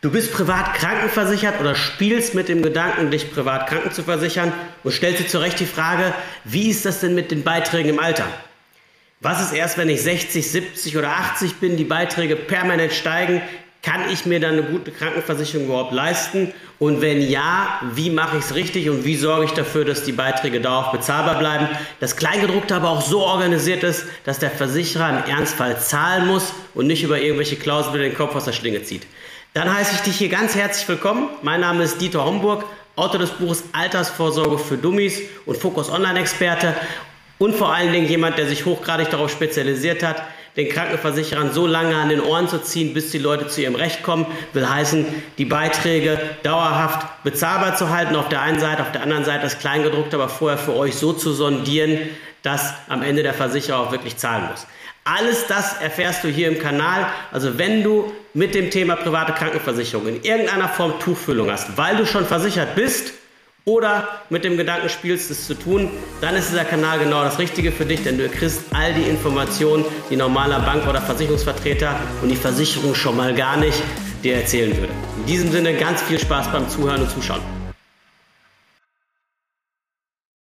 Du bist privat krankenversichert oder spielst mit dem Gedanken, dich privat kranken zu versichern und stellst dir zu Recht die Frage, wie ist das denn mit den Beiträgen im Alter? Was ist erst, wenn ich 60, 70 oder 80 bin, die Beiträge permanent steigen? Kann ich mir dann eine gute Krankenversicherung überhaupt leisten? Und wenn ja, wie mache ich es richtig und wie sorge ich dafür, dass die Beiträge dauerhaft bezahlbar bleiben? Das Kleingedruckte aber auch so organisiert ist, dass der Versicherer im Ernstfall zahlen muss und nicht über irgendwelche Klauseln den Kopf aus der Schlinge zieht. Dann heiße ich dich hier ganz herzlich willkommen. Mein Name ist Dieter Homburg, Autor des Buches Altersvorsorge für Dummies und Fokus Online-Experte und vor allen Dingen jemand, der sich hochgradig darauf spezialisiert hat, den Krankenversicherern so lange an den Ohren zu ziehen, bis die Leute zu ihrem Recht kommen, will heißen, die Beiträge dauerhaft bezahlbar zu halten auf der einen Seite, auf der anderen Seite das Kleingedruckte aber vorher für euch so zu sondieren, dass am Ende der Versicherer auch wirklich zahlen muss. Alles das erfährst du hier im Kanal. Also wenn du mit dem Thema private Krankenversicherung in irgendeiner Form Tuchfüllung hast, weil du schon versichert bist oder mit dem Gedanken spielst, es zu tun, dann ist dieser Kanal genau das Richtige für dich, denn du kriegst all die Informationen, die normaler Bank- oder Versicherungsvertreter und die Versicherung schon mal gar nicht dir erzählen würde. In diesem Sinne ganz viel Spaß beim Zuhören und Zuschauen.